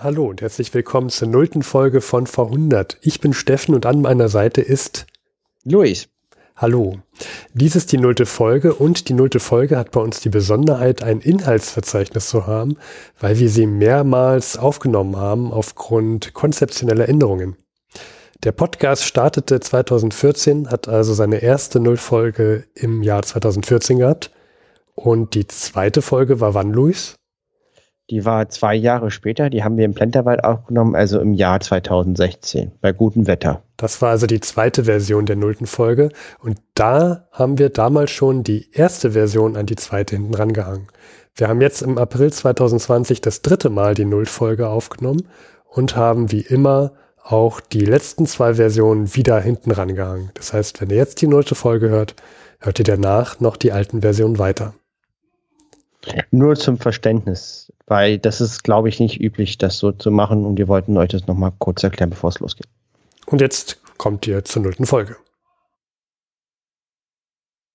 Hallo und herzlich willkommen zur nullten Folge von V100. Ich bin Steffen und an meiner Seite ist Luis. Hallo. Dies ist die nullte Folge und die nullte Folge hat bei uns die Besonderheit, ein Inhaltsverzeichnis zu haben, weil wir sie mehrmals aufgenommen haben aufgrund konzeptioneller Änderungen. Der Podcast startete 2014, hat also seine erste Nullfolge im Jahr 2014 gehabt. Und die zweite Folge war wann, Luis? Die war zwei Jahre später, die haben wir im Plenterwald aufgenommen, also im Jahr 2016, bei gutem Wetter. Das war also die zweite Version der nullten Folge. Und da haben wir damals schon die erste Version an die zweite hinten rangehangen. Wir haben jetzt im April 2020 das dritte Mal die Nullfolge aufgenommen und haben wie immer auch die letzten zwei Versionen wieder hinten rangehangen. Das heißt, wenn ihr jetzt die nullte Folge hört, hört ihr danach noch die alten Versionen weiter. Nur zum Verständnis, weil das ist, glaube ich, nicht üblich, das so zu machen und wir wollten euch das nochmal kurz erklären, bevor es losgeht. Und jetzt kommt ihr zur nullten Folge.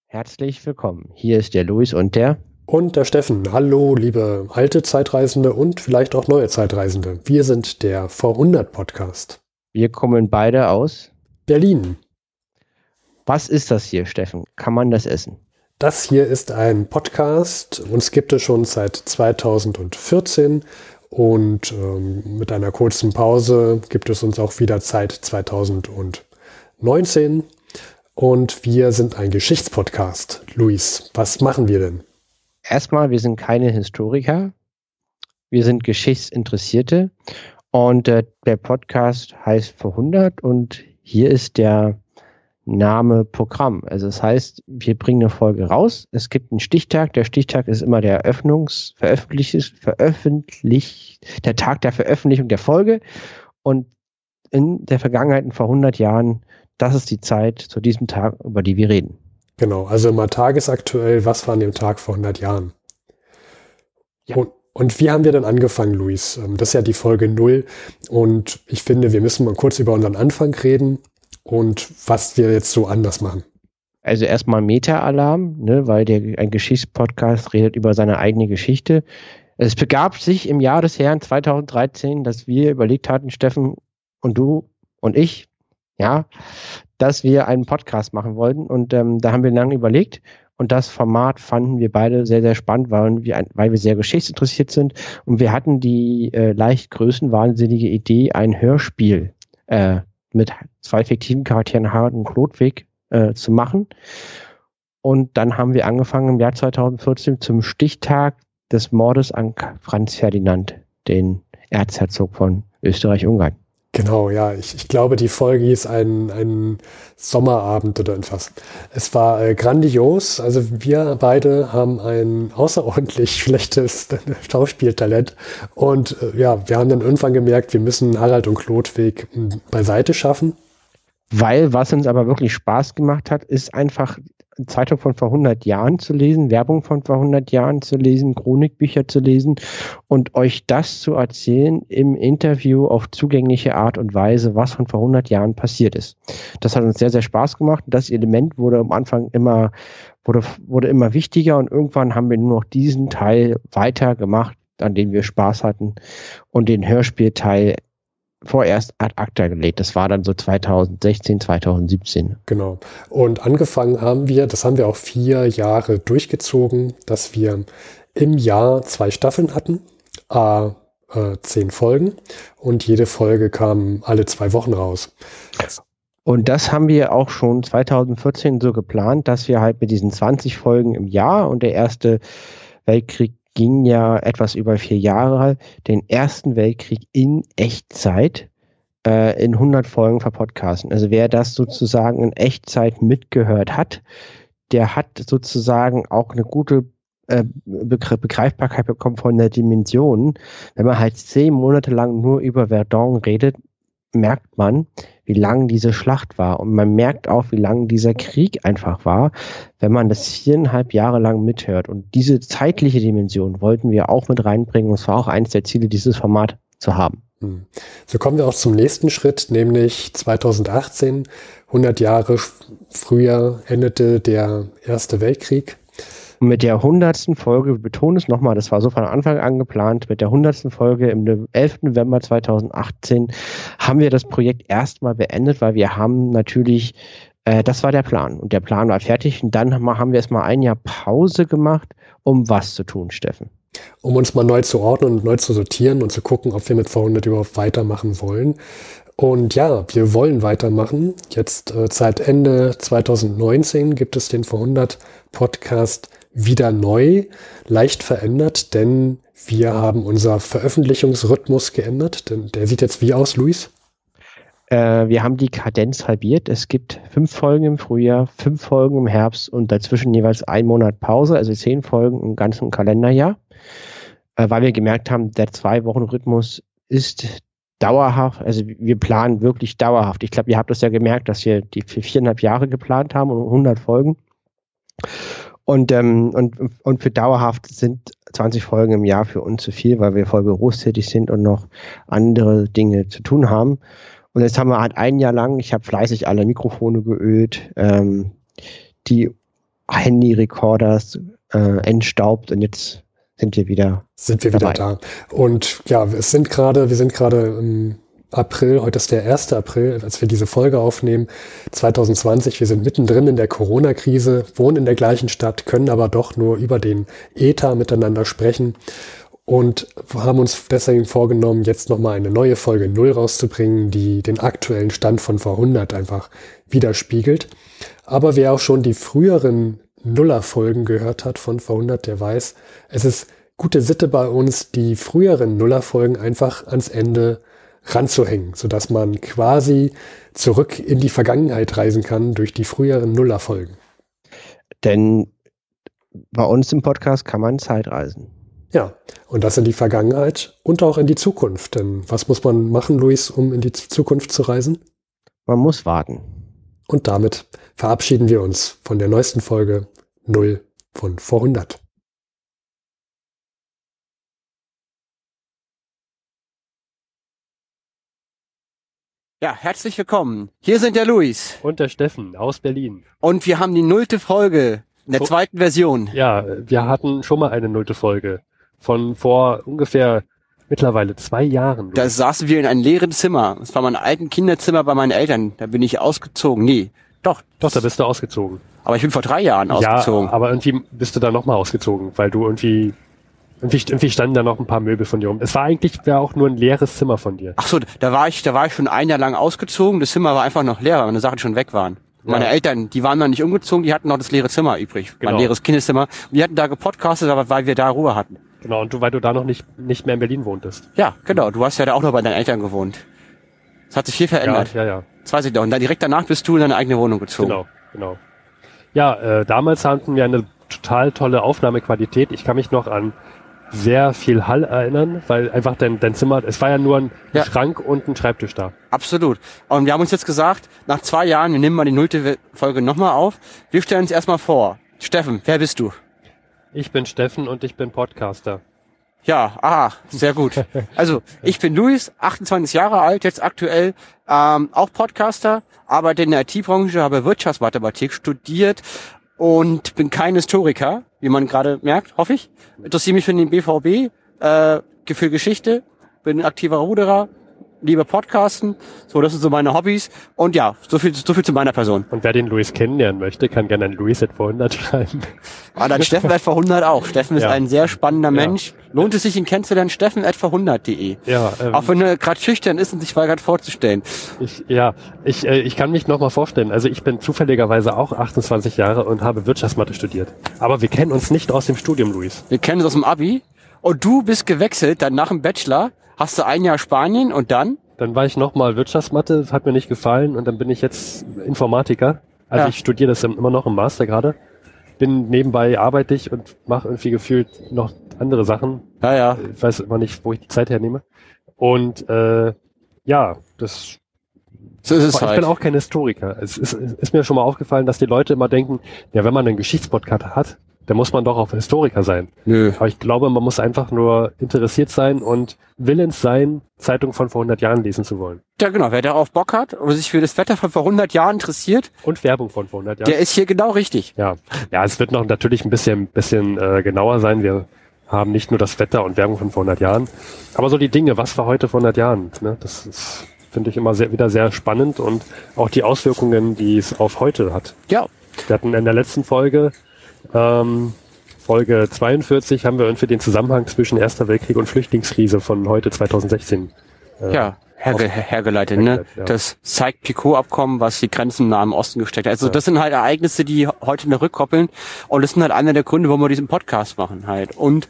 Herzlich willkommen. Hier ist der Luis und der und der Steffen. Hallo, liebe alte Zeitreisende und vielleicht auch neue Zeitreisende. Wir sind der V100 Podcast. Wir kommen beide aus Berlin. Was ist das hier, Steffen? Kann man das essen? Das hier ist ein Podcast. Uns gibt es schon seit 2014 und ähm, mit einer kurzen Pause gibt es uns auch wieder seit 2019. Und wir sind ein Geschichtspodcast. Luis, was machen wir denn? Erstmal, wir sind keine Historiker. Wir sind Geschichtsinteressierte. Und äh, der Podcast heißt 100 und hier ist der Name Programm. Also das heißt, wir bringen eine Folge raus. Es gibt einen Stichtag. Der Stichtag ist immer der Eröffnungs, veröffentlicht, veröffentlicht, der Tag der Veröffentlichung der Folge. Und in der Vergangenheit, vor 100 Jahren, das ist die Zeit zu diesem Tag, über die wir reden. Genau, also immer tagesaktuell, was war an dem Tag vor 100 Jahren? Ja. Und, und wie haben wir dann angefangen, Luis? Ähm, das ist ja die Folge 0. Und ich finde, wir müssen mal kurz über unseren Anfang reden und was wir jetzt so anders machen. Also erstmal Meta-Alarm, ne, weil der, ein Geschichtspodcast redet über seine eigene Geschichte. Es begab sich im Jahr des Herrn 2013, dass wir überlegt hatten, Steffen und du und ich, ja, dass wir einen Podcast machen wollten. Und ähm, da haben wir lange überlegt. Und das Format fanden wir beide sehr, sehr spannend, weil wir, weil wir sehr geschichtsinteressiert sind. Und wir hatten die äh, leicht größenwahnsinnige Idee, ein Hörspiel äh, mit zwei fiktiven Charakteren Harald und Klodwig äh, zu machen. Und dann haben wir angefangen im Jahr 2014 zum Stichtag des Mordes an Franz Ferdinand, den Erzherzog von Österreich-Ungarn. Genau, ja. Ich, ich glaube, die Folge hieß ein, ein Sommerabend oder etwas. Es war äh, grandios. Also wir beide haben ein außerordentlich schlechtes Schauspieltalent. Und äh, ja, wir haben dann irgendwann gemerkt, wir müssen Harald und Klodwig hm, beiseite schaffen. Weil was uns aber wirklich Spaß gemacht hat, ist einfach Zeitung von vor 100 Jahren zu lesen, Werbung von vor 100 Jahren zu lesen, Chronikbücher zu lesen und euch das zu erzählen im Interview auf zugängliche Art und Weise, was von vor 100 Jahren passiert ist. Das hat uns sehr, sehr Spaß gemacht. Das Element wurde am Anfang immer, wurde, wurde immer wichtiger und irgendwann haben wir nur noch diesen Teil weitergemacht, an dem wir Spaß hatten und den Hörspielteil vorerst ad acta gelegt. Das war dann so 2016, 2017. Genau. Und angefangen haben wir, das haben wir auch vier Jahre durchgezogen, dass wir im Jahr zwei Staffeln hatten, a äh, zehn Folgen und jede Folge kam alle zwei Wochen raus. Und das haben wir auch schon 2014 so geplant, dass wir halt mit diesen 20 Folgen im Jahr und der erste Weltkrieg ging ja etwas über vier Jahre, den Ersten Weltkrieg in Echtzeit äh, in 100 Folgen verpodcasten. Also wer das sozusagen in Echtzeit mitgehört hat, der hat sozusagen auch eine gute äh, Begreifbarkeit bekommen von der Dimension. Wenn man halt zehn Monate lang nur über Verdun redet, merkt man, wie lang diese Schlacht war. Und man merkt auch, wie lang dieser Krieg einfach war, wenn man das viereinhalb Jahre lang mithört. Und diese zeitliche Dimension wollten wir auch mit reinbringen. Und es war auch eines der Ziele, dieses Format zu haben. Hm. So kommen wir auch zum nächsten Schritt, nämlich 2018, 100 Jahre früher endete der Erste Weltkrieg. Und mit der hundertsten Folge, wir betonen es nochmal, das war so von Anfang an geplant, mit der hundertsten Folge im 11. November 2018 haben wir das Projekt erstmal beendet, weil wir haben natürlich, äh, das war der Plan und der Plan war fertig und dann haben wir erstmal ein Jahr Pause gemacht, um was zu tun, Steffen um uns mal neu zu ordnen und neu zu sortieren und zu gucken, ob wir mit V100 überhaupt weitermachen wollen. Und ja, wir wollen weitermachen. Jetzt äh, seit Ende 2019 gibt es den V100 Podcast wieder neu, leicht verändert, denn wir haben unser Veröffentlichungsrhythmus geändert. Denn der sieht jetzt wie aus, Luis? Äh, wir haben die Kadenz halbiert. Es gibt fünf Folgen im Frühjahr, fünf Folgen im Herbst und dazwischen jeweils ein Monat Pause, also zehn Folgen im ganzen Kalenderjahr. Äh, weil wir gemerkt haben, der Zwei-Wochen-Rhythmus ist dauerhaft, also wir planen wirklich dauerhaft. Ich glaube, ihr habt das ja gemerkt, dass wir die für viereinhalb Jahre geplant haben und 100 Folgen. Und, ähm, und, und für dauerhaft sind 20 Folgen im Jahr für uns zu viel, weil wir voll berufstätig sind und noch andere Dinge zu tun haben. Und jetzt haben wir halt ein Jahr lang, ich habe fleißig alle Mikrofone geölt, ähm, die Handy-Recorders äh, entstaubt und jetzt sind wir wieder sind wir dabei. wieder da. Und ja, es sind gerade, wir sind gerade im April, heute ist der 1. April, als wir diese Folge aufnehmen, 2020. Wir sind mittendrin in der Corona-Krise, wohnen in der gleichen Stadt, können aber doch nur über den Ether miteinander sprechen und haben uns deswegen vorgenommen, jetzt nochmal eine neue Folge Null rauszubringen, die den aktuellen Stand von vor 100 einfach widerspiegelt. Aber wer auch schon die früheren Nuller-Folgen gehört hat von vor 100, der weiß, es ist gute Sitte bei uns, die früheren Nuller-Folgen einfach ans Ende ranzuhängen, sodass man quasi zurück in die Vergangenheit reisen kann durch die früheren Nuller-Folgen. Denn bei uns im Podcast kann man Zeit reisen. Ja, und das in die Vergangenheit und auch in die Zukunft. Denn was muss man machen, Luis, um in die Zukunft zu reisen? Man muss warten. Und damit verabschieden wir uns von der neuesten Folge 0 von vor 100. Ja, herzlich willkommen. Hier sind der Luis. Und der Steffen aus Berlin. Und wir haben die nullte Folge in der so, zweiten Version. Ja, wir hatten schon mal eine nullte Folge von vor ungefähr mittlerweile zwei Jahren. Da saßen wir in einem leeren Zimmer. Das war mein alten Kinderzimmer bei meinen Eltern. Da bin ich ausgezogen. Nee, doch. Doch, da bist du ausgezogen. Aber ich bin vor drei Jahren ausgezogen. Ja, aber irgendwie bist du da nochmal ausgezogen, weil du irgendwie irgendwie, irgendwie standen da noch ein paar Möbel von dir rum. Es war eigentlich ja auch nur ein leeres Zimmer von dir. Ach so, da war ich, da war ich schon ein Jahr lang ausgezogen. Das Zimmer war einfach noch leer, weil meine Sachen schon weg waren. Ja. Meine Eltern, die waren noch nicht umgezogen, die hatten noch das leere Zimmer übrig. Genau. Mein leeres Kindeszimmer. Und die hatten da gepodcastet, aber weil wir da Ruhe hatten. Genau, und du, weil du da noch nicht, nicht mehr in Berlin wohntest. Ja, genau. Du hast ja da auch noch bei deinen Eltern gewohnt. Es hat sich viel verändert. Ja, ja, ja. Das weiß ich doch. Und dann direkt danach bist du in deine eigene Wohnung gezogen. Genau, genau. Ja, äh, damals hatten wir eine total tolle Aufnahmequalität. Ich kann mich noch an sehr viel Hall erinnern, weil einfach dein, dein Zimmer, es war ja nur ein ja. Schrank und ein Schreibtisch da. Absolut. Und wir haben uns jetzt gesagt, nach zwei Jahren, wir nehmen mal die nullte Folge nochmal auf. Wir stellen uns erstmal vor. Steffen, wer bist du? Ich bin Steffen und ich bin Podcaster. Ja, aha, sehr gut. Also, ich bin Luis, 28 Jahre alt, jetzt aktuell ähm, auch Podcaster, arbeite in der IT-Branche, habe Wirtschaftsmathematik studiert und bin kein Historiker, wie man gerade merkt, hoffe ich. Interessiere mich für den BVB, äh, für Geschichte, bin aktiver Ruderer, liebe Podcasten. So, das sind so meine Hobbys. Und ja, so viel, so viel zu meiner Person. Und wer den Luis kennenlernen möchte, kann gerne an Luis etwa 100 schreiben. Ah, dann Steffen etwa 100 auch. Steffen ist ja. ein sehr spannender Mensch. Lohnt es sich, ihn kennenzulernen? Steffen etwa 100.de. Ja, ähm, auch wenn er gerade schüchtern ist und sich weigert vorzustellen. Ich, ja, ich, äh, ich kann mich nochmal vorstellen. Also ich bin zufälligerweise auch 28 Jahre und habe Wirtschaftsmathe studiert. Aber wir kennen uns nicht aus dem Studium, Luis. Wir kennen uns aus dem Abi. Und du bist gewechselt, dann nach dem Bachelor hast du ein Jahr Spanien und dann? Dann war ich nochmal Wirtschaftsmathe, hat mir nicht gefallen und dann bin ich jetzt Informatiker. Also ja. ich studiere das immer noch im Master gerade. Bin nebenbei arbeite ich und mache irgendwie gefühlt noch andere Sachen. Ja, ja. Ich weiß immer nicht, wo ich die Zeit hernehme. Und äh, ja, das so ist es ich halt. bin auch kein Historiker. Es ist, ist, mir schon mal aufgefallen, dass die Leute immer denken, ja, wenn man einen Geschichtspodcast hat, da muss man doch auch Historiker sein. Nö. Aber ich glaube, man muss einfach nur interessiert sein und willens sein, Zeitungen von vor 100 Jahren lesen zu wollen. Ja, genau. Wer darauf Bock hat und sich für das Wetter von vor 100 Jahren interessiert, Und Werbung von vor 100 Jahren. der ist hier genau richtig. Ja, ja, es wird noch natürlich ein bisschen, bisschen äh, genauer sein. Wir haben nicht nur das Wetter und Werbung von vor 100 Jahren, aber so die Dinge, was war heute vor 100 Jahren? Ne? Das ist, finde ich immer sehr, wieder sehr spannend und auch die Auswirkungen, die es auf heute hat. Ja. Wir hatten in der letzten Folge, ähm, Folge 42, haben wir irgendwie den Zusammenhang zwischen Erster Weltkrieg und Flüchtlingskrise von heute 2016. äh, Ja. Herge her hergeleitet, ne? ja. Das Sykes-Picot-Abkommen, was die Grenzen nah im Osten gesteckt hat. Also Ja. das sind halt Ereignisse, die heute eine rückkoppeln. Und das sind halt einer der Gründe, warum wir diesen Podcast machen halt. Und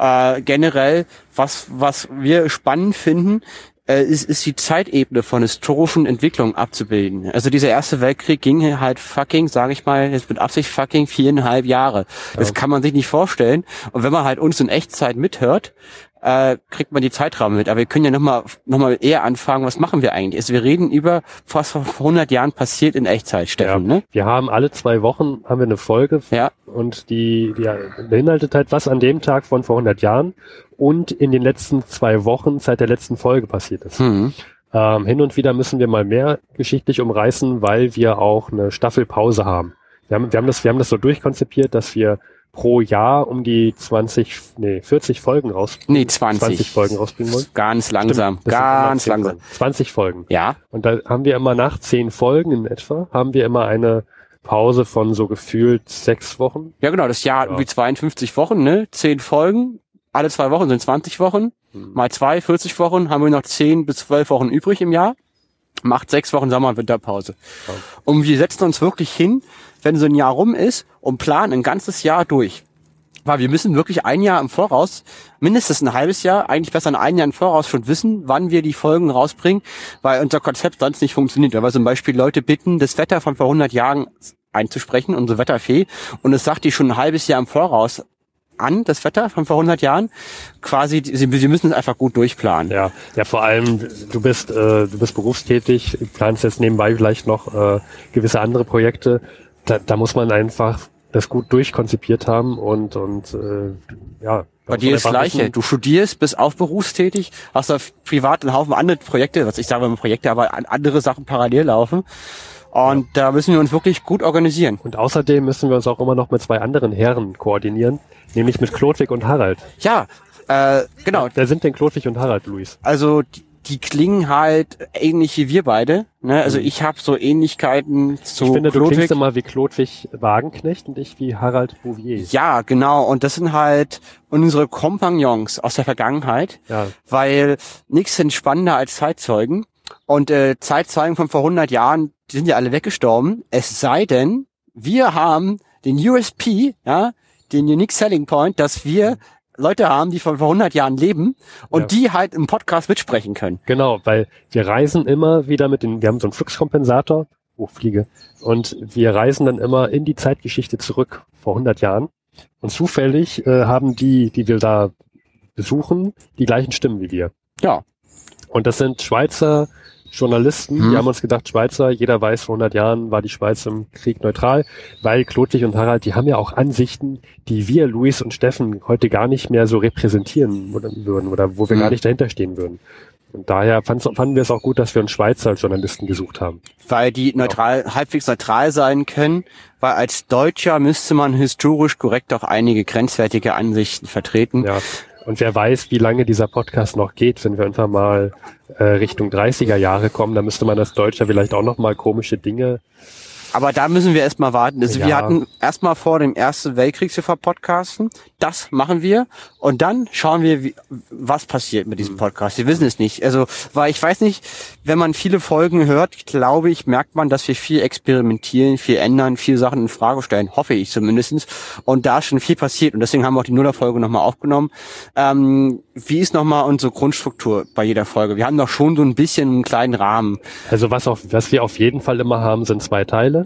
äh, generell, was, was wir spannend finden, äh, ist, ist die Zeitebene von historischen Entwicklungen abzubilden. Also dieser Erste Weltkrieg ging halt fucking, sage ich mal, jetzt mit Absicht fucking viereinhalb Jahre. Das kann man sich nicht vorstellen. Und wenn man halt uns in Echtzeit mithört, äh, kriegt man die Zeitrahmen mit. Aber wir können ja nochmal noch mal eher anfangen, was machen wir eigentlich? Also wir reden über, was vor 100 Jahren passiert in Echtzeit, Steffen, ja. ne? Wir haben alle zwei Wochen haben wir eine Folge Ja, und die, die beinhaltet halt, was an dem Tag von vor 100 Jahren und in den letzten zwei Wochen seit der letzten Folge passiert ist. hm. Ähm, hin und wieder müssen wir mal mehr geschichtlich umreißen, weil wir auch eine Staffelpause haben. Wir haben, wir haben, das, wir haben das so durchkonzipiert, dass wir pro Jahr um die 20, nee, 40 Folgen raus, Nee, 20. 20 Folgen rausbringen wollen. Ganz langsam, Stimmt, ganz 10 langsam. Folgen. 20 Folgen. Ja, Und da haben wir immer nach 10 Folgen in etwa, haben wir immer eine Pause von so gefühlt sechs Wochen. ja genau, das Jahr hat Ja. irgendwie 52 Wochen, ne? 10 Folgen, alle zwei Wochen sind 20 Wochen, Hm. mal zwei, 40 Wochen, haben wir noch 10 bis 12 Wochen übrig im Jahr. Macht sechs Wochen Sommer- und Winterpause. Ja. Und wir setzen uns wirklich hin, wenn so ein Jahr rum ist und planen ein ganzes Jahr durch. Weil wir müssen wirklich ein Jahr im Voraus, mindestens ein halbes Jahr, eigentlich besser ein Jahr im Voraus schon wissen, wann wir die Folgen rausbringen, weil unser Konzept sonst nicht funktioniert. Weil wir zum Beispiel Leute bitten, das Wetter von vor 100 Jahren einzusprechen, unsere Wetterfee, und es sagt die schon ein halbes Jahr im Voraus an, das Wetter von vor 100 Jahren. Quasi, sie, sie müssen es einfach gut durchplanen. Ja, ja, vor allem, du bist, äh, du bist berufstätig, planst jetzt nebenbei vielleicht noch äh, gewisse andere Projekte. Da, da muss man einfach das gut durchkonzipiert haben und, und äh, ja. da Bei dir ist das Gleiche. Du studierst, bist auch berufstätig, hast auf privat einen Haufen andere Projekte, was ich sage Projekte, aber an- andere Sachen parallel laufen. Und da müssen wir uns wirklich gut organisieren. Und außerdem müssen wir uns auch immer noch mit zwei anderen Herren koordinieren, nämlich mit Klodwig und Harald. Ja, äh, genau. Wer sind denn Klodwig und Harald, Luis? Also die, die klingen halt ähnlich wie wir beide. Ne? Also Mhm. ich habe so Ähnlichkeiten zu ich finde, du Ludwig. klingst immer wie Klodwig Wagenknecht und ich wie Harald Bouvier. Ja, genau. Und das sind halt unsere Kompagnons aus der Vergangenheit. Ja, weil nichts sind spannender als Zeitzeugen. Und äh, Zeitzeugen von vor 100 Jahren, die sind ja alle weggestorben. Es sei denn, wir haben den USP, ja, den Unique Selling Point, dass wir Leute haben, die von vor 100 Jahren leben und Ja. die halt im Podcast mitsprechen können. Genau, weil wir reisen immer wieder mit den, wir haben so einen Fluxkompensator, Hochfliege, und wir reisen dann immer in die Zeitgeschichte zurück vor 100 Jahren. Und zufällig äh, haben die, die wir da besuchen, die gleichen Stimmen wie wir. Ja. Und das sind Schweizer Journalisten, Hm. die haben uns gedacht, Schweizer, jeder weiß, vor 100 Jahren war die Schweiz im Krieg neutral, weil Klodwig und Harald, die haben ja auch Ansichten, die wir, Luis und Steffen, heute gar nicht mehr so repräsentieren würden oder wo wir Hm. gar nicht dahinter stehen würden. Und daher fanden wir es auch gut, dass wir uns Schweizer Journalisten gesucht haben. Weil die neutral, halbwegs neutral sein können, weil als Deutscher müsste man historisch korrekt auch einige grenzwertige Ansichten vertreten. Ja. Und wer weiß, wie lange dieser Podcast noch geht, wenn wir irgendwann mal äh, Richtung 30er Jahre kommen, dann müsste man als Deutscher vielleicht auch noch mal komische Dinge Aber da müssen wir erstmal warten. Also wir Ja. hatten erstmal vor, dem Ersten Weltkrieg zu verpodcasten. Das machen wir. Und dann schauen wir, wie, was passiert mit Mhm. diesem Podcast. Wir wissen es nicht. Also, weil ich weiß nicht, wenn man viele Folgen hört, glaube ich, merkt man, dass wir viel experimentieren, viel ändern, viel Sachen in Frage stellen. Hoffe ich zumindestens. Und da ist schon viel passiert. Und deswegen haben wir auch die Nuller-Folge nochmal aufgenommen. Ähm, wie ist nochmal unsere Grundstruktur bei jeder Folge? Wir haben doch schon so ein bisschen einen kleinen Rahmen. Also was, auf, was wir auf jeden Fall immer haben, sind zwei Teile.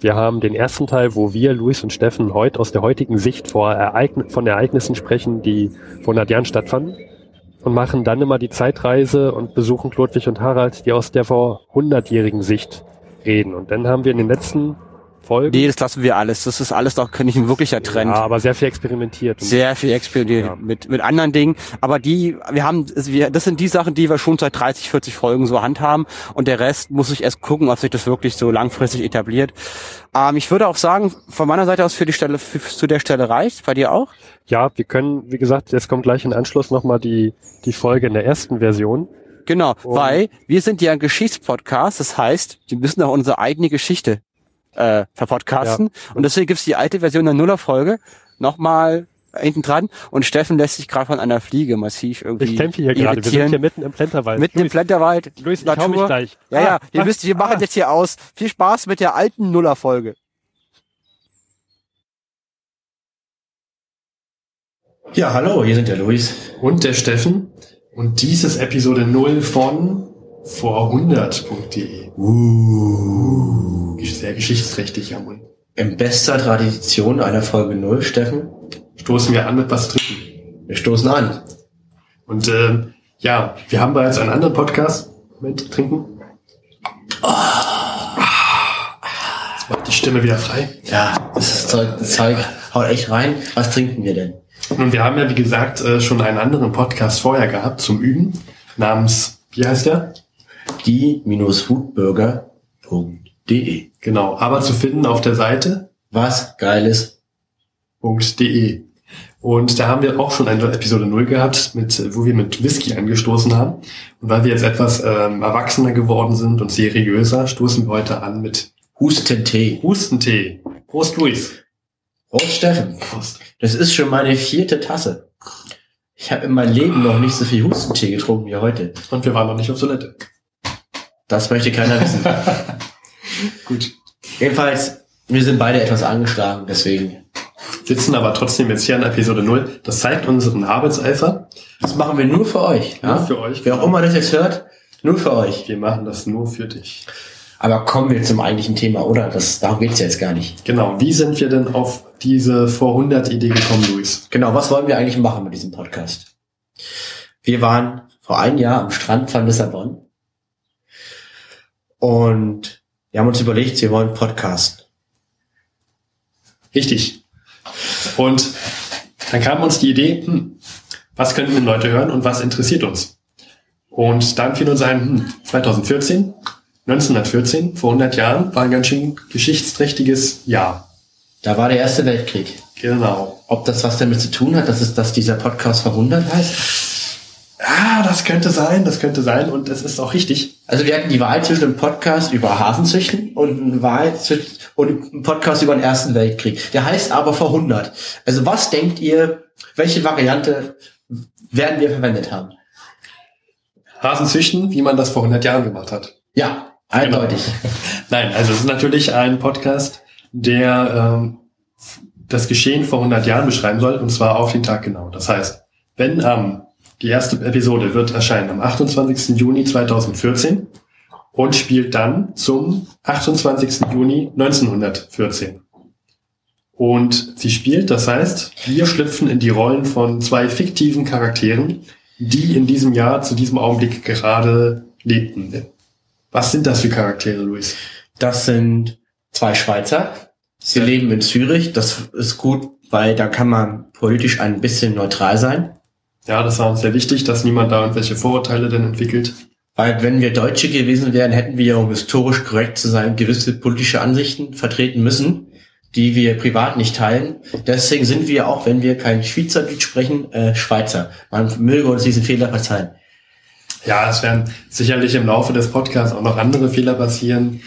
Wir haben den ersten Teil, wo wir, Luis und Steffen, heute aus der heutigen Sicht Ereign von Ereignissen sprechen, die vor 100 Jahren stattfanden. Und machen dann immer die Zeitreise und besuchen Klodwig und Harald, die aus der vor 100-jährigen Sicht reden. Und dann haben wir in den letzten Folgen. Nee, das lassen wir alles. Das ist alles doch nicht ein wirklicher Trend. Ja, aber sehr viel experimentiert. Sehr viel experimentiert Ja. mit, mit anderen Dingen. Aber die, wir haben, wir, das sind die Sachen, die wir schon seit 30, 40 Folgen so handhaben. Und der Rest muss ich erst gucken, ob sich das wirklich so langfristig etabliert. Ähm, ich würde auch sagen, von meiner Seite aus für die Stelle, für, zu der Stelle reicht. Bei dir auch? Ja, wir können, wie gesagt, jetzt kommt gleich in Anschluss nochmal die, die Folge in der ersten Version. Genau, Und- weil wir sind ja ein Geschichtspodcast. Das heißt, wir müssen auch unsere eigene Geschichte äh, verpodcasten. Und deswegen gibt's die alte Version der Nullerfolge nochmal hinten dran. Und Steffen lässt sich gerade von einer Fliege massiv irgendwie Ich kämpfe hier gerade. Wir sind hier mitten im Plenterwald. Mitten im Plenterwald. Luis, ich hau mich gleich. Ja, ja, Ah, ihr ah, wisst, wir machen ah. jetzt hier aus. Viel Spaß mit der alten Nullerfolge. Ja, hallo, hier sind der Luis. Und der Steffen. Und dies ist Episode 0 von vorhundert.de. Uh. Sehr geschichtsträchtig, ja. In bester Tradition einer Folge 0, Steffen. Stoßen wir an mit was trinken. Wir stoßen an. Und ähm, ja, wir haben bereits einen anderen Podcast mit Trinken. Jetzt macht die Stimme wieder frei. Ja, das ist Zeug, das Zeug haut echt rein. Was trinken wir denn? Und wir haben ja, wie gesagt, äh, schon einen anderen Podcast vorher gehabt zum Üben, namens, wie heißt der? die-foodburger.de. Genau, aber zu finden auf der Seite Was Geiles. .de. Und da haben wir auch schon eine Episode 0 gehabt, mit, wo wir mit Whisky angestoßen haben. Und weil wir jetzt etwas ähm, erwachsener geworden sind und seriöser, stoßen wir heute an mit Hustentee. Hustentee. Prost, Luis. Prost, Steffen. Prost. Das ist schon meine vierte Tasse. Ich habe in meinem Leben noch nicht so viel Hustentee getrunken wie heute. Und wir waren noch nicht auf Toilette. Das möchte keiner wissen. Gut. Jedenfalls, wir sind beide etwas angeschlagen, deswegen. Sitzen aber trotzdem jetzt hier an Episode 0. Das zeigt unseren Arbeitseifer. Das machen wir nur für euch. Nur Ja? für euch. Wer auch immer das jetzt hört, nur für euch. Wir machen das nur für dich. Aber kommen wir zum eigentlichen Thema, oder? Das, darum geht's ja jetzt gar nicht. Genau. Wie sind wir denn auf diese vor 100 Idee gekommen, Luis? Genau, was wollen wir eigentlich machen mit diesem Podcast? Wir waren vor einem Jahr am Strand von Lissabon und wir haben uns überlegt, wir wollen podcasten. Richtig. Und dann kam uns die Idee, hm, was könnten denn Leute hören und was interessiert uns? Und dann fiel uns ein, hm, 2014, 1914, vor 100 Jahren, war ein ganz schön geschichtsträchtiges Jahr. Da war der Erste Weltkrieg. Genau. Ob das was damit zu tun hat, dass es, dass dieser Podcast verwundert heißt? Ah, das könnte sein, das könnte sein und es ist auch richtig. Also wir hatten die Wahl zwischen einem Podcast über Hasenzüchten und eine Wahl zwischen, und einem Podcast über den Ersten Weltkrieg. Der heißt aber verhundert. Also was denkt ihr, welche Variante werden wir verwendet haben? Hasen züchten, wie man das vor 100 Jahren gemacht hat. Ja, eindeutig. Nein, also es ist natürlich ein Podcast, der ähm, das Geschehen vor 100 Jahren beschreiben soll, und zwar auf den Tag genau. Das heißt, wenn ähm, die erste Episode wird erscheinen am 28. Juni 2014 und spielt dann zum 28. Juni 1914. Und sie spielt, das heißt, wir schlüpfen in die Rollen von zwei fiktiven Charakteren, die in diesem Jahr zu diesem Augenblick gerade lebten. Was sind das für Charaktere, Luis? Das sind zwei Schweizer. Sie Ja. leben in Zürich. Das ist gut, weil da kann man politisch ein bisschen neutral sein. Ja, das war uns sehr wichtig, dass niemand da irgendwelche Vorurteile denn entwickelt. Weil wenn wir Deutsche gewesen wären, hätten wir ja, um historisch korrekt zu sein, gewisse politische Ansichten vertreten müssen, die wir privat nicht teilen. Deswegen sind wir auch, wenn wir kein Schweizerdeutsch sprechen, äh, Schweizer. Man möge uns diesen Fehler verzeihen. Ja, es werden sicherlich im Laufe des Podcasts auch noch andere Fehler passieren.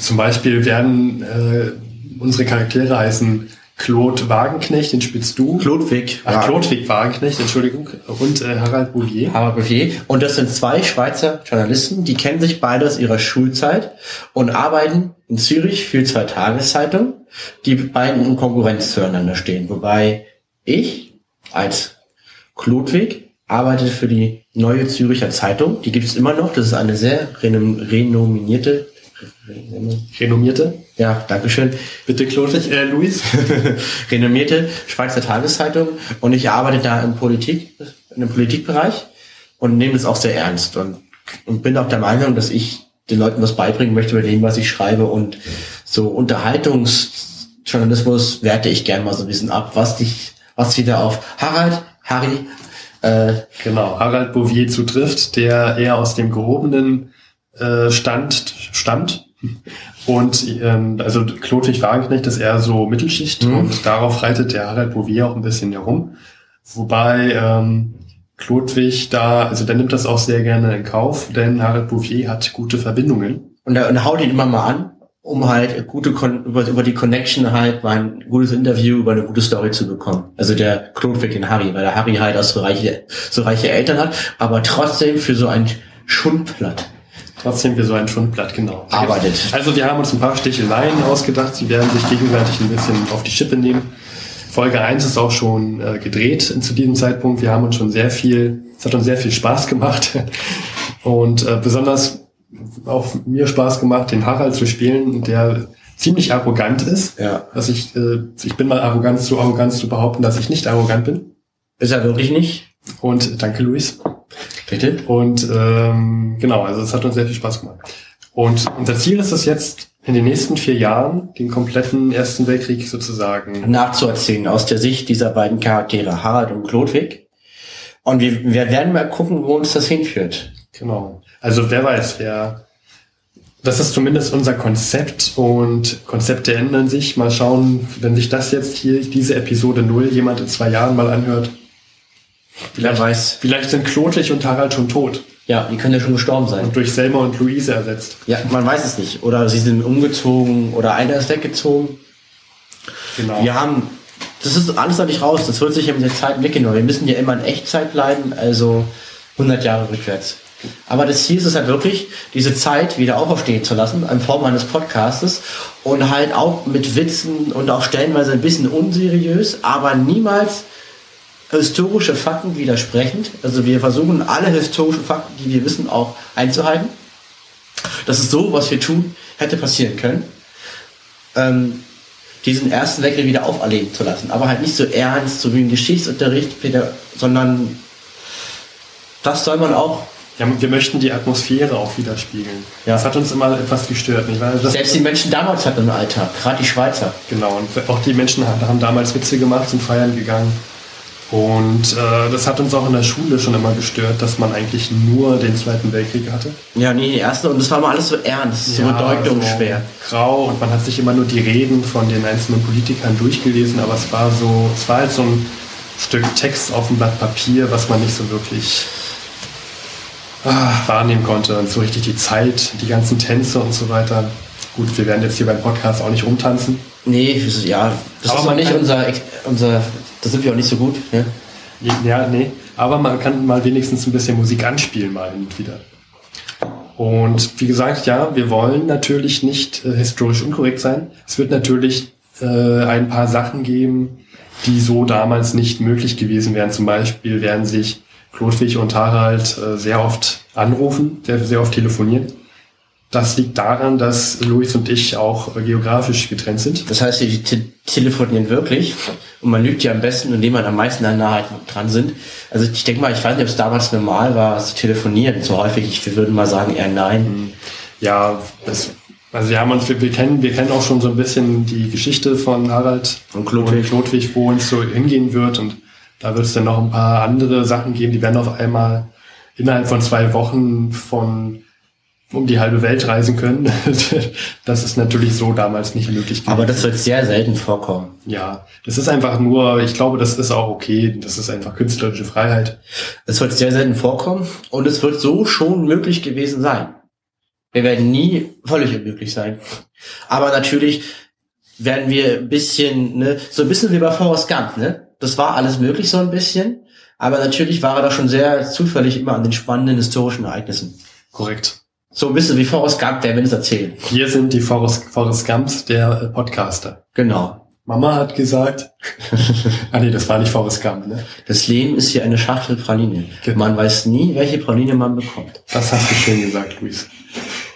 Zum Beispiel werden äh, unsere Charaktere heißen Claude Wagenknecht, den spielst du. Klodwig, Ach, Klodwig Wagenknecht, Entschuldigung. Und äh, Harald Bouvier. Haber Bouvier. Und das sind zwei Schweizer Journalisten, die kennen sich beide aus ihrer Schulzeit und arbeiten in Zürich für zwei Tageszeitungen, die beiden in Konkurrenz zueinander stehen. Wobei ich als Klodwig arbeite für die Neue Züricher Zeitung. Die gibt es immer noch. Das ist eine sehr renom renominierte, Renommierte. ja, Dankeschön, Bitte Klodwig, äh, Luis. renommierte Schweizer Tageszeitung und ich arbeite da im Politik, in dem Politikbereich und nehme das auch sehr ernst und, und bin auch der Meinung, dass ich den Leuten was beibringen möchte über dem, was ich schreibe und so Unterhaltungsjournalismus werte ich gern mal so ein bisschen ab, was dich, was wieder auf Harald, Harry, äh, genau, Harald Bouvier zutrifft, der eher aus dem gehobenen äh, Stand stammt. Und ähm, also Klodwig Wagenknecht ist eher so Mittelschicht mhm. und darauf reitet der Harald Bouvier auch ein bisschen herum. Wobei ähm, Klodwig da, also der nimmt das auch sehr gerne in Kauf, denn Harald Bouvier hat gute Verbindungen. Und er, und er haut ihn immer mal an, um halt gute Kon über, über die Connection halt mal ein gutes Interview über eine gute Story zu bekommen. Also der Klodwig den Harry, weil der Harry halt auch so reiche, so reiche Eltern hat, aber trotzdem für so ein Schundblatt trotzdem für so ein Schundblatt, genau. Arbeitet. Also wir haben uns ein paar Sticheleien ausgedacht, sie werden sich gegenseitig ein bisschen auf die Schippe nehmen. Folge 1 ist auch schon äh, gedreht zu diesem Zeitpunkt. Wir haben uns schon sehr viel, es hat uns sehr viel Spaß gemacht. Und äh, besonders auch mir Spaß gemacht, den Harald zu spielen, der ziemlich arrogant ist. Ja. Dass ich, äh, ich bin mal arrogant, so arrogant zu behaupten, dass ich nicht arrogant bin. Ist er wirklich nicht? Und danke, Luis. Bitte? Und ähm, genau, also es hat uns sehr viel Spaß gemacht. Und unser Ziel ist es jetzt, in den nächsten vier Jahren den kompletten Ersten Weltkrieg sozusagen nachzuerzählen aus der Sicht dieser beiden Charaktere, Harald und Klodwig. Und wir, wir werden mal gucken, wo uns das hinführt. Genau. Also wer weiß, wer das ist zumindest unser Konzept und Konzepte ändern sich. Mal schauen, wenn sich das jetzt hier, diese Episode 0, jemand in zwei Jahren mal anhört. Vielleicht, weiß. vielleicht sind Klodwig und Harald schon tot. Ja, die können ja schon gestorben sein. Und durch Selma und Luise ersetzt. Ja, man weiß es nicht. Oder sie sind umgezogen oder einer ist weggezogen. Genau. Wir haben, das ist alles noch nicht raus. Das wird sich ja mit der Zeit weggenommen. Wir müssen ja immer in Echtzeit bleiben, also 100 Jahre rückwärts. Aber das Ziel ist es halt wirklich, diese Zeit wieder auferstehen zu lassen, in Form eines Podcastes und halt auch mit Witzen und auch stellenweise ein bisschen unseriös, aber niemals historische Fakten widersprechend. Also wir versuchen alle historischen Fakten, die wir wissen, auch einzuhalten. Das ist so, was wir tun, hätte passieren können. Ähm, diesen ersten Weckel wieder auferleben zu lassen. Aber halt nicht so ernst, so wie im Geschichtsunterricht, Peter, sondern das soll man auch. Ja, wir möchten die Atmosphäre auch widerspiegeln. Ja. Das hat uns immer etwas gestört. Nicht? Weil Selbst die Menschen damals hatten einen Alltag, gerade die Schweizer. Genau, und auch die Menschen haben damals Witze gemacht, sind feiern gegangen. Und äh, das hat uns auch in der Schule schon immer gestört, dass man eigentlich nur den Zweiten Weltkrieg hatte. Ja, nee, den ersten. Und das war mal alles so ernst, so ja, bedeutungsschwer. So grau und man hat sich immer nur die Reden von den einzelnen Politikern durchgelesen, aber es war so, es war halt so ein Stück Text auf dem Blatt Papier, was man nicht so wirklich ah, wahrnehmen konnte. Und so richtig die Zeit, die ganzen Tänze und so weiter. Gut, wir werden jetzt hier beim Podcast auch nicht rumtanzen. Nee, ja, das aber ist aber nicht unser, unser da sind wir auch nicht so gut. Ja? ja, nee. Aber man kann mal wenigstens ein bisschen Musik anspielen, mal hin und wieder. Und wie gesagt, ja, wir wollen natürlich nicht äh, historisch unkorrekt sein. Es wird natürlich äh, ein paar Sachen geben, die so damals nicht möglich gewesen wären. Zum Beispiel werden sich Klodwig und Harald äh, sehr oft anrufen, sehr, sehr oft telefonieren. Das liegt daran, dass Luis und ich auch geografisch getrennt sind. Das heißt, sie te telefonieren wirklich und man lügt ja am besten, indem man am meisten an Nahe dran sind. Also ich denke mal, ich weiß nicht, ob es damals normal war, zu telefonieren. So häufig, ich würde mal sagen, eher nein. Hm. Ja, das, also wir haben uns, wir, wir, kennen, wir kennen auch schon so ein bisschen die Geschichte von Harald und Klodwig, und Klodwig wo uns so hingehen wird und da wird es dann noch ein paar andere Sachen geben, die werden auf einmal innerhalb von zwei Wochen von um die halbe Welt reisen können. das ist natürlich so damals nicht möglich gewesen. Aber das wird sehr selten vorkommen. Ja, das ist einfach nur, ich glaube, das ist auch okay. Das ist einfach künstlerische Freiheit. Es wird sehr selten vorkommen und es wird so schon möglich gewesen sein. Wir werden nie völlig unmöglich sein. Aber natürlich werden wir ein bisschen, ne, so ein bisschen wie bei Forrest Gump, ne? Das war alles möglich so ein bisschen. Aber natürlich war er da schon sehr zufällig immer an den spannenden historischen Ereignissen. Korrekt. So ein bisschen wie Forrest Gump, der will es erzählen. Wir sind die Forrest, Forrest Gumps der äh, Podcaster. Genau. Mama hat gesagt. ah nee, das war nicht Forrest Gump, ne? Das Leben ist hier eine Schachtel Praline. Genau. Man weiß nie, welche Praline man bekommt. Das hast du schön gesagt, Luis.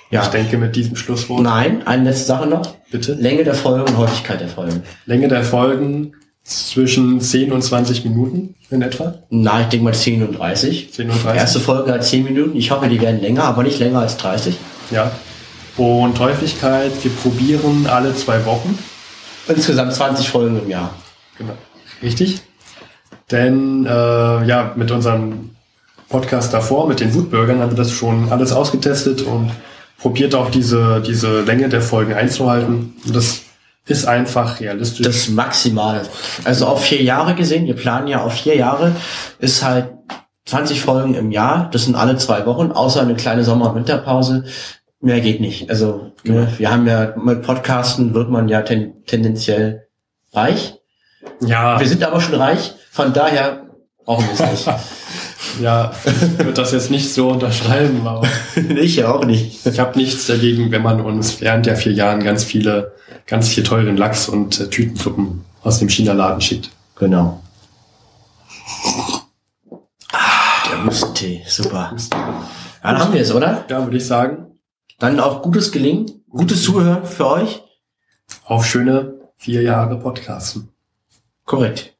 Ja. Ich denke mit diesem Schlusswort. Nein, eine letzte Sache noch. Bitte. Länge der Folgen und Häufigkeit der Folgen. Länge der Folgen zwischen 10 und 20 Minuten in etwa? Na, ich denke mal 10 und 30. 10 und 30. Erste Folge hat 10 Minuten. Ich hoffe, die werden länger, aber nicht länger als 30. Ja. Und Häufigkeit, wir probieren alle zwei Wochen. Insgesamt 20 Folgen im Jahr. Genau. Richtig. Denn äh, ja, mit unserem Podcast davor, mit den Wutbürgern, haben wir das schon alles ausgetestet und probiert auch diese, diese Länge der Folgen einzuhalten. Und das ist einfach realistisch. Das Maximale. Also auf vier Jahre gesehen, wir planen ja auf vier Jahre, ist halt 20 Folgen im Jahr, das sind alle zwei Wochen, außer eine kleine Sommer- und Winterpause. Mehr geht nicht. Also ne, wir haben ja mit Podcasten wird man ja ten, tendenziell reich. ja, Wir sind aber schon reich, von daher brauchen wir es nicht. ja, ich würde das jetzt nicht so unterschreiben, aber ich ja auch nicht. ich habe nichts dagegen, wenn man uns während der vier Jahren ganz viele, ganz viel teuren Lachs und äh, Tütensuppen aus dem China-Laden schickt. Genau. Ah, der Mustentee, super. Ja, dann haben wir es, oder? Ja, würde ich sagen, Dann auch gutes Gelingen, gutes Zuhören für euch. auf schöne vier Jahre Podcasten. Korrekt.